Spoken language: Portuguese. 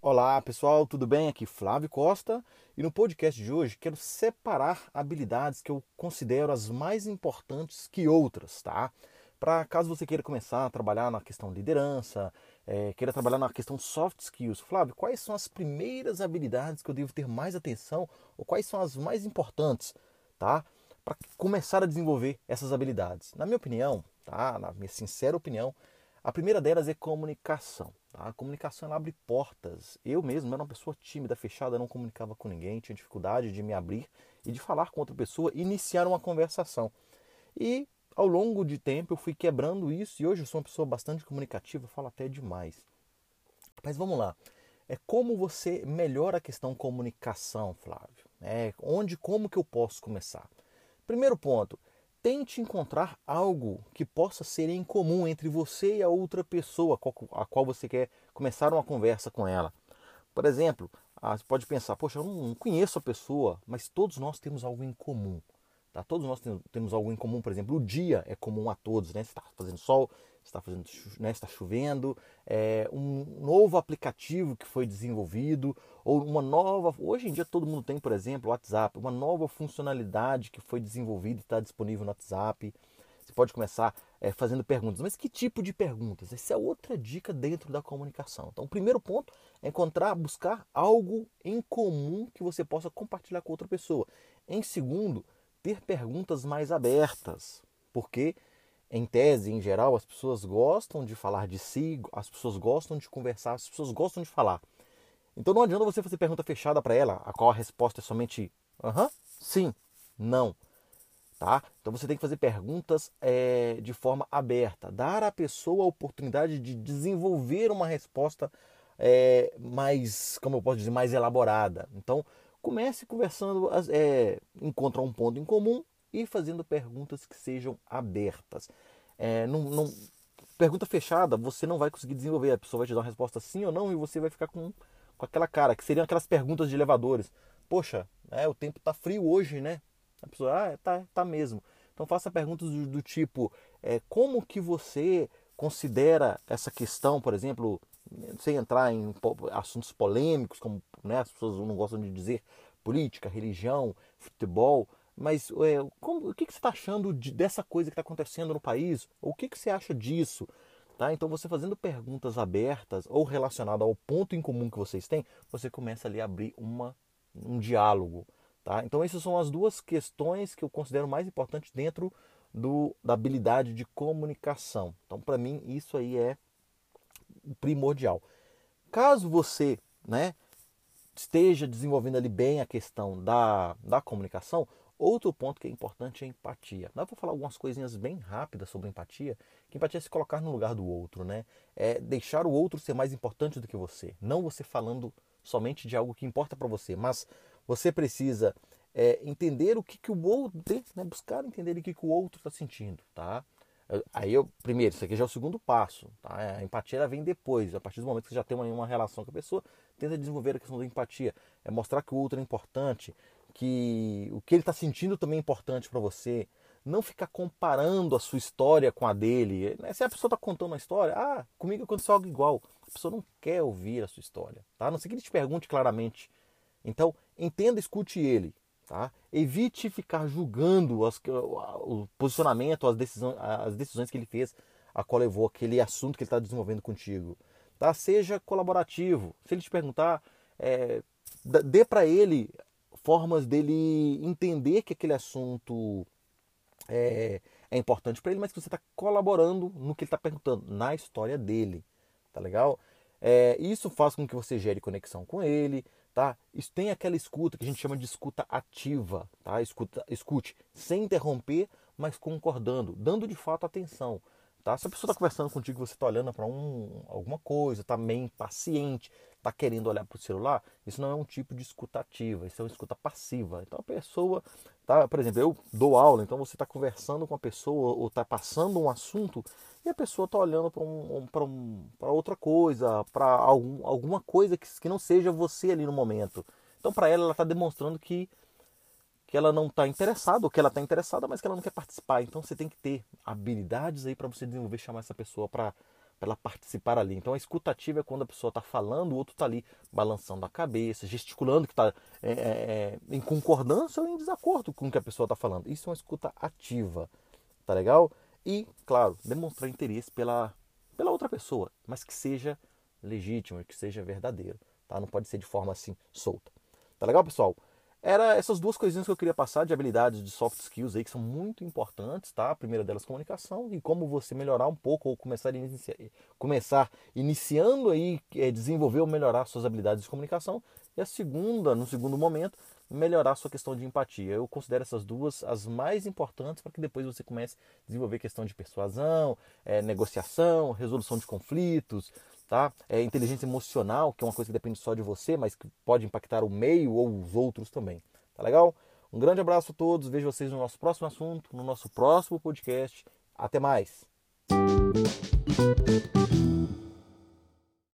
Olá pessoal, tudo bem? Aqui Flávio Costa e no podcast de hoje quero separar habilidades que eu considero as mais importantes que outras, tá? Para caso você queira começar a trabalhar na questão liderança, é, queira trabalhar na questão soft skills, Flávio, quais são as primeiras habilidades que eu devo ter mais atenção ou quais são as mais importantes, tá? Para começar a desenvolver essas habilidades. Na minha opinião, tá? Na minha sincera opinião, a primeira delas é comunicação. Tá? A comunicação abre portas. Eu mesmo era uma pessoa tímida, fechada, não comunicava com ninguém, tinha dificuldade de me abrir e de falar com outra pessoa, iniciar uma conversação. E ao longo de tempo eu fui quebrando isso e hoje eu sou uma pessoa bastante comunicativa, falo até demais. Mas vamos lá. É como você melhora a questão comunicação, Flávio? É, onde, como que eu posso começar? Primeiro ponto, tente encontrar algo que possa ser em comum entre você e a outra pessoa a qual você quer começar uma conversa com ela. Por exemplo, ah, você pode pensar, poxa, eu não conheço a pessoa, mas todos nós temos algo em comum. Tá? Todos nós temos algo em comum, por exemplo, o dia é comum a todos, né? está fazendo sol, está fazendo, né, está chovendo, é, um novo aplicativo que foi desenvolvido, ou uma nova. Hoje em dia todo mundo tem, por exemplo, o WhatsApp, uma nova funcionalidade que foi desenvolvida e está disponível no WhatsApp. Você pode começar é, fazendo perguntas, mas que tipo de perguntas? Essa é outra dica dentro da comunicação. Então, o primeiro ponto é encontrar, buscar algo em comum que você possa compartilhar com outra pessoa. Em segundo, ter perguntas mais abertas, porque em tese, em geral, as pessoas gostam de falar de si, as pessoas gostam de conversar, as pessoas gostam de falar. Então não adianta você fazer pergunta fechada para ela, a qual a resposta é somente aham, sim, não. Tá? Então você tem que fazer perguntas é, de forma aberta, dar à pessoa a oportunidade de desenvolver uma resposta é, mais, como eu posso dizer, mais elaborada. Então comece conversando, é, encontra um ponto em comum e fazendo perguntas que sejam abertas. É, não, não, pergunta fechada, você não vai conseguir desenvolver. A pessoa vai te dar uma resposta sim ou não e você vai ficar com, com aquela cara, que seriam aquelas perguntas de elevadores. Poxa, é, o tempo tá frio hoje, né? A pessoa, ah, é, tá, tá mesmo. Então faça perguntas do, do tipo, é, como que você considera essa questão, por exemplo, sem entrar em assuntos polêmicos, como né, as pessoas não gostam de dizer, política, religião, futebol, mas é, como, o que, que você está achando de, dessa coisa que está acontecendo no país? O que, que você acha disso? Tá? Então, você fazendo perguntas abertas ou relacionadas ao ponto em comum que vocês têm, você começa ali a abrir uma, um diálogo. Tá? Então, essas são as duas questões que eu considero mais importantes dentro do, da habilidade de comunicação. Então, para mim, isso aí é primordial. Caso você né, esteja desenvolvendo ali bem a questão da, da comunicação, Outro ponto que é importante é a empatia. Eu vou falar algumas coisinhas bem rápidas sobre empatia, que empatia é se colocar no lugar do outro, né? É deixar o outro ser mais importante do que você. Não você falando somente de algo que importa para você, mas você precisa é, entender o que, que o outro, né? buscar entender o que, que o outro está sentindo, tá? Aí eu, primeiro, isso aqui já é o segundo passo, tá? A empatia ela vem depois, a partir do momento que você já tem uma, uma relação com a pessoa, tenta desenvolver a questão da empatia, é mostrar que o outro é importante, que o que ele está sentindo também é importante para você. Não ficar comparando a sua história com a dele. Né? Se a pessoa está contando uma história, ah, comigo aconteceu algo igual. A pessoa não quer ouvir a sua história, tá? A não ser que ele te pergunte claramente. Então, entenda, escute ele, tá? Evite ficar julgando as, o posicionamento, as decisões, as decisões que ele fez, a qual levou aquele assunto que ele está desenvolvendo contigo. Tá? Seja colaborativo. Se ele te perguntar, é, dê para ele formas dele entender que aquele assunto é, é importante para ele, mas que você está colaborando no que ele está perguntando, na história dele, tá legal? É, isso faz com que você gere conexão com ele, tá? Isso tem aquela escuta que a gente chama de escuta ativa, tá? Escuta, escute sem interromper, mas concordando, dando de fato atenção. Tá? Se a pessoa está conversando contigo, você está olhando para um, alguma coisa, está meio impaciente, está querendo olhar para o celular, isso não é um tipo de escutativa, isso é uma escuta passiva. Então a pessoa, tá, por exemplo, eu dou aula, então você está conversando com a pessoa ou está passando um assunto e a pessoa está olhando para um, um, outra coisa, para algum, alguma coisa que, que não seja você ali no momento. Então para ela, ela está demonstrando que que ela não está interessada, ou que ela está interessada, mas que ela não quer participar. Então você tem que ter habilidades aí para você desenvolver, chamar essa pessoa para ela participar ali. Então a escutativa é quando a pessoa está falando, o outro está ali balançando a cabeça, gesticulando que está é, é, é, em concordância ou em desacordo com o que a pessoa está falando. Isso é uma escuta ativa, tá legal? E, claro, demonstrar interesse pela, pela outra pessoa, mas que seja legítimo, que seja verdadeiro, tá? Não pode ser de forma assim solta. Tá legal, pessoal? Era essas duas coisinhas que eu queria passar de habilidades de soft skills aí que são muito importantes, tá? A primeira delas comunicação e como você melhorar um pouco ou começar iniciar, começar iniciando aí é, desenvolver ou melhorar suas habilidades de comunicação e a segunda, no segundo momento, melhorar sua questão de empatia. Eu considero essas duas as mais importantes para que depois você comece a desenvolver questão de persuasão, é, negociação, resolução de conflitos, tá? É inteligência emocional, que é uma coisa que depende só de você, mas que pode impactar o meio ou os outros também. Tá legal? Um grande abraço a todos, vejo vocês no nosso próximo assunto, no nosso próximo podcast. Até mais.